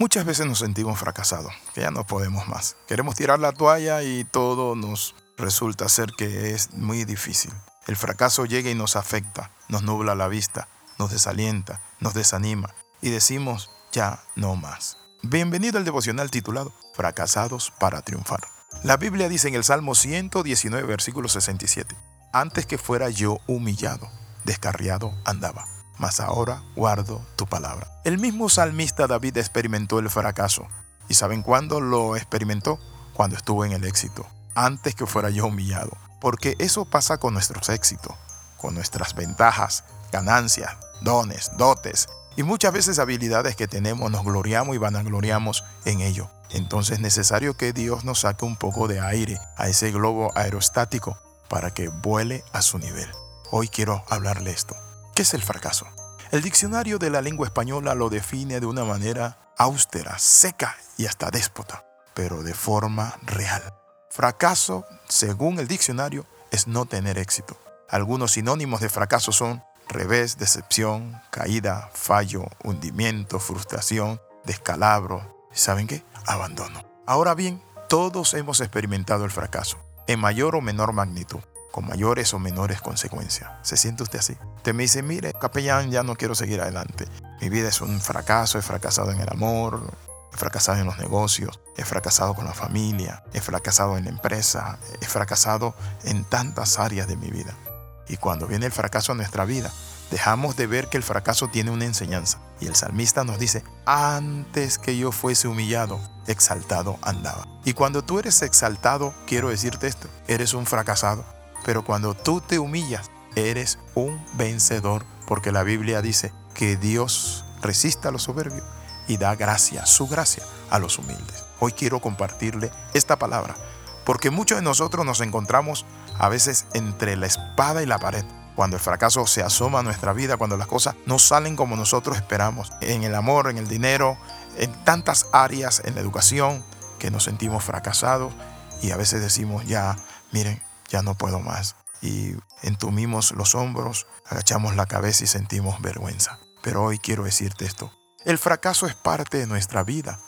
Muchas veces nos sentimos fracasados, que ya no podemos más. Queremos tirar la toalla y todo nos resulta ser que es muy difícil. El fracaso llega y nos afecta, nos nubla la vista, nos desalienta, nos desanima y decimos ya no más. Bienvenido al devocional titulado Fracasados para triunfar. La Biblia dice en el Salmo 119, versículo 67, Antes que fuera yo humillado, descarriado andaba mas ahora guardo tu palabra. El mismo salmista David experimentó el fracaso. ¿Y saben cuándo lo experimentó? Cuando estuvo en el éxito, antes que fuera yo humillado. Porque eso pasa con nuestros éxitos, con nuestras ventajas, ganancias, dones, dotes y muchas veces habilidades que tenemos, nos gloriamos y vanagloriamos en ello. Entonces es necesario que Dios nos saque un poco de aire a ese globo aerostático para que vuele a su nivel. Hoy quiero hablarle esto. ¿Qué es el fracaso? El diccionario de la lengua española lo define de una manera austera, seca y hasta déspota, pero de forma real. Fracaso, según el diccionario, es no tener éxito. Algunos sinónimos de fracaso son revés, decepción, caída, fallo, hundimiento, frustración, descalabro. ¿Saben qué? Abandono. Ahora bien, todos hemos experimentado el fracaso, en mayor o menor magnitud con mayores o menores consecuencias. ¿Se siente usted así? Usted me dice, mire, capellán, ya no quiero seguir adelante. Mi vida es un fracaso, he fracasado en el amor, he fracasado en los negocios, he fracasado con la familia, he fracasado en la empresa, he fracasado en tantas áreas de mi vida. Y cuando viene el fracaso a nuestra vida, dejamos de ver que el fracaso tiene una enseñanza. Y el salmista nos dice, antes que yo fuese humillado, exaltado andaba. Y cuando tú eres exaltado, quiero decirte esto, eres un fracasado pero cuando tú te humillas, eres un vencedor, porque la Biblia dice que Dios resiste a los soberbios y da gracia, su gracia, a los humildes. Hoy quiero compartirle esta palabra, porque muchos de nosotros nos encontramos a veces entre la espada y la pared. Cuando el fracaso se asoma a nuestra vida, cuando las cosas no salen como nosotros esperamos, en el amor, en el dinero, en tantas áreas, en la educación, que nos sentimos fracasados y a veces decimos, ya, miren, ya no puedo más. Y entumimos los hombros, agachamos la cabeza y sentimos vergüenza. Pero hoy quiero decirte esto. El fracaso es parte de nuestra vida.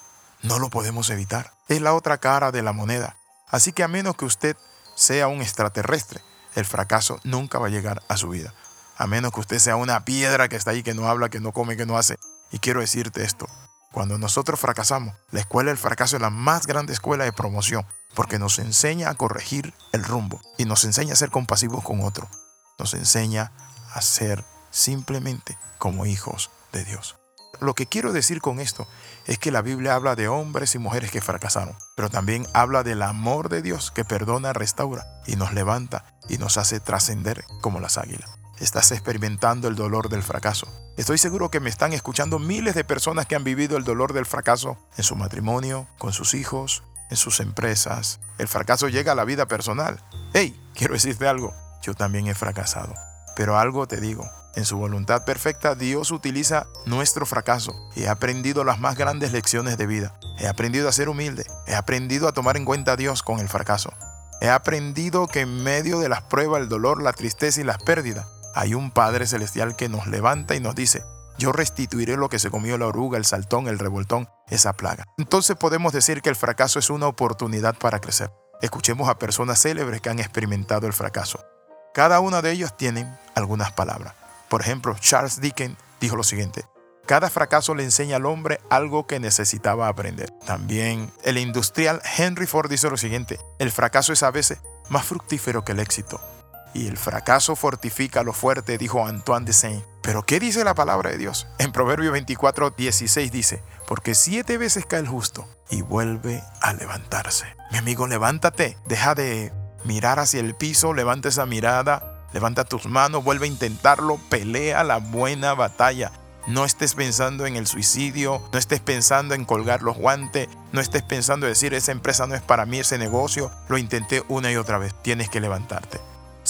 No lo podemos evitar. Es la otra cara de la moneda. Así que a menos que usted sea un extraterrestre, el fracaso nunca va a llegar a su vida. A menos que usted sea una piedra que está ahí, que no habla, que no come, que no hace. Y quiero decirte esto. Cuando nosotros fracasamos, la escuela del fracaso es la más grande escuela de promoción porque nos enseña a corregir el rumbo y nos enseña a ser compasivos con otro. Nos enseña a ser simplemente como hijos de Dios. Lo que quiero decir con esto es que la Biblia habla de hombres y mujeres que fracasaron, pero también habla del amor de Dios que perdona, restaura y nos levanta y nos hace trascender como las águilas. Estás experimentando el dolor del fracaso. Estoy seguro que me están escuchando miles de personas que han vivido el dolor del fracaso en su matrimonio, con sus hijos, en sus empresas. El fracaso llega a la vida personal. Hey, quiero decirte algo, yo también he fracasado. Pero algo te digo, en su voluntad perfecta Dios utiliza nuestro fracaso y he aprendido las más grandes lecciones de vida. He aprendido a ser humilde, he aprendido a tomar en cuenta a Dios con el fracaso. He aprendido que en medio de las pruebas, el dolor, la tristeza y las pérdidas, hay un Padre Celestial que nos levanta y nos dice, yo restituiré lo que se comió la oruga, el saltón, el revoltón, esa plaga. Entonces podemos decir que el fracaso es una oportunidad para crecer. Escuchemos a personas célebres que han experimentado el fracaso. Cada uno de ellos tiene algunas palabras. Por ejemplo, Charles Dickens dijo lo siguiente, cada fracaso le enseña al hombre algo que necesitaba aprender. También el industrial Henry Ford dice lo siguiente, el fracaso es a veces más fructífero que el éxito. Y el fracaso fortifica lo fuerte, dijo Antoine de Saint. Pero ¿qué dice la palabra de Dios? En Proverbio 24, 16 dice, porque siete veces cae el justo y vuelve a levantarse. Mi amigo, levántate, deja de mirar hacia el piso, levanta esa mirada, levanta tus manos, vuelve a intentarlo, pelea la buena batalla. No estés pensando en el suicidio, no estés pensando en colgar los guantes, no estés pensando en decir esa empresa no es para mí, ese negocio, lo intenté una y otra vez. Tienes que levantarte.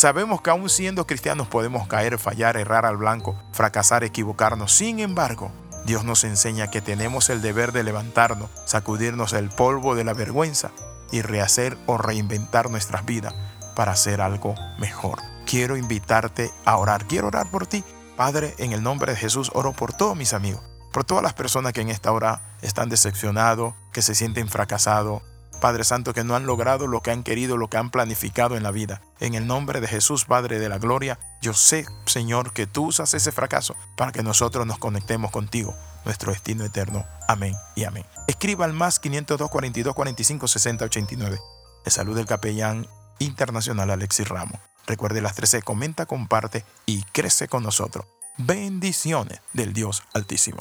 Sabemos que aún siendo cristianos podemos caer, fallar, errar al blanco, fracasar, equivocarnos. Sin embargo, Dios nos enseña que tenemos el deber de levantarnos, sacudirnos el polvo de la vergüenza y rehacer o reinventar nuestras vidas para hacer algo mejor. Quiero invitarte a orar. Quiero orar por ti. Padre, en el nombre de Jesús oro por todos mis amigos por todas las personas que en esta hora están decepcionados, que se sienten fracasados, Padre Santo, que no han logrado lo que han querido, lo que han planificado en la vida. En el nombre de Jesús, Padre de la Gloria, yo sé, Señor, que tú usas ese fracaso para que nosotros nos conectemos contigo, nuestro destino eterno. Amén y amén. Escriba al más 502 42 45 60 89. Le saluda el capellán internacional Alexis Ramos. Recuerde las 13, comenta, comparte y crece con nosotros. Bendiciones del Dios Altísimo.